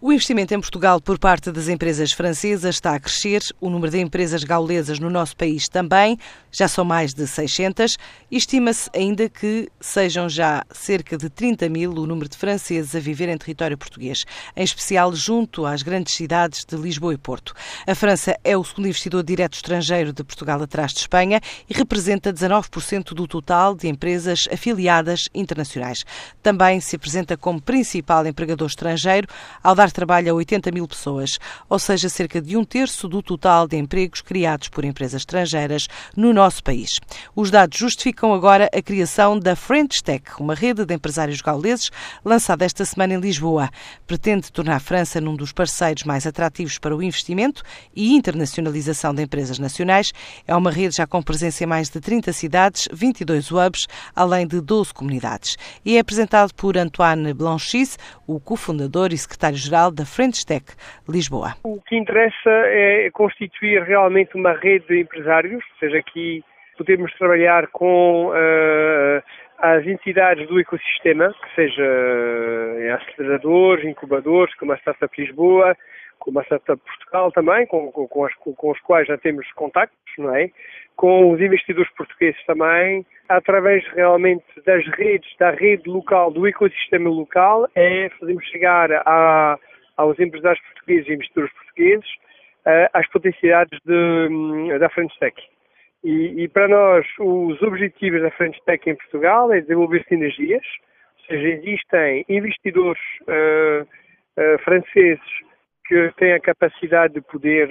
O investimento em Portugal por parte das empresas francesas está a crescer, o número de empresas gaulesas no nosso país também, já são mais de 600 e estima-se ainda que sejam já cerca de 30 mil o número de franceses a viver em território português, em especial junto às grandes cidades de Lisboa e Porto. A França é o segundo investidor direto estrangeiro de Portugal atrás de Espanha e representa 19% do total de empresas afiliadas internacionais. Também se apresenta como principal empregador estrangeiro ao dar trabalho a 80 mil pessoas, ou seja, cerca de um terço do total de empregos criados por empresas estrangeiras no nosso país. Os dados justificam agora a criação da French Tech, uma rede de empresários gauleses lançada esta semana em Lisboa. Pretende tornar a França num dos parceiros mais atrativos para o investimento e internacionalização de empresas nacionais. É uma rede já com presença em mais de 30 cidades, 22 hubs, além de 12 comunidades. E é apresentado por Antoine Blanchis, o cofundador e secretário-geral da French Tech Lisboa. O que interessa é constituir realmente uma rede de empresários, ou seja, aqui podemos trabalhar com uh, as entidades do ecossistema, que seja uh, aceleradores, incubadores, como a Startup Lisboa, como a Startup Portugal também, com, com, com, as, com, os quais já temos contactos, não é? Com os investidores portugueses também, através realmente das redes, da rede local, do ecossistema local, é fazermos chegar a aos empresários portugueses e investidores portugueses uh, às potencialidades de, um, da French Tech. E, e, para nós, os objetivos da French Tech em Portugal é desenvolver sinergias, ou seja, existem investidores uh, uh, franceses que têm a capacidade de poder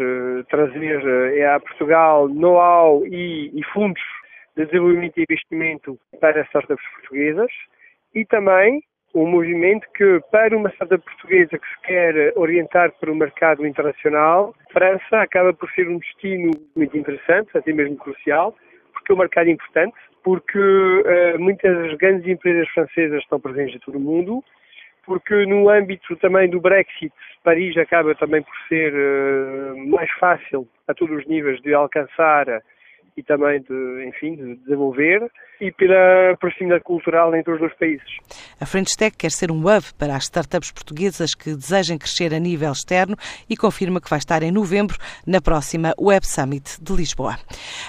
trazer a Portugal know-how e, e fundos de desenvolvimento e investimento para as startups portuguesas e também um movimento que, para uma startup portuguesa que se quer orientar para o mercado internacional, França acaba por ser um destino muito interessante, até mesmo crucial, porque é um mercado importante, porque uh, muitas grandes empresas francesas estão presentes em todo o mundo, porque no âmbito também do Brexit, Paris acaba também por ser uh, mais fácil a todos os níveis de alcançar e também de, enfim, de desenvolver e pela proximidade cultural entre os dois países. A French Tech quer ser um hub para as startups portuguesas que desejem crescer a nível externo e confirma que vai estar em novembro na próxima Web Summit de Lisboa.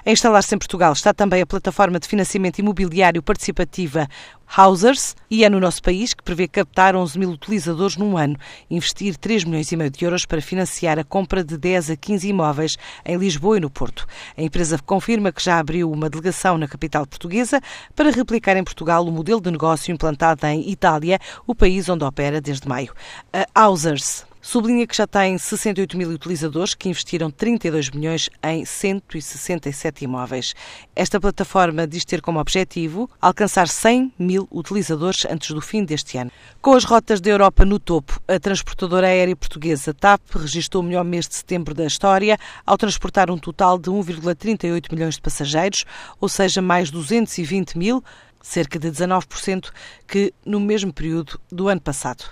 A instalar-se em Portugal está também a plataforma de financiamento imobiliário participativa Housers e é no nosso país que prevê captar 11 mil utilizadores num ano, investir 3 milhões e meio de euros para financiar a compra de 10 a 15 imóveis em Lisboa e no Porto. A empresa confirma que já abriu uma delegação na capital portuguesa para replicar em Portugal o modelo de negócio implantado em Itália, o país onde opera desde maio. A Housers sublinha que já tem 68 mil utilizadores que investiram 32 milhões em 167 imóveis. Esta plataforma diz ter como objetivo alcançar 100 mil utilizadores antes do fim deste ano. Com as rotas da Europa no topo, a transportadora aérea portuguesa TAP registrou o melhor mês de setembro da história ao transportar um total de 1,38 milhões de passageiros, ou seja, mais 220 mil, cerca de 19% que no mesmo período do ano passado.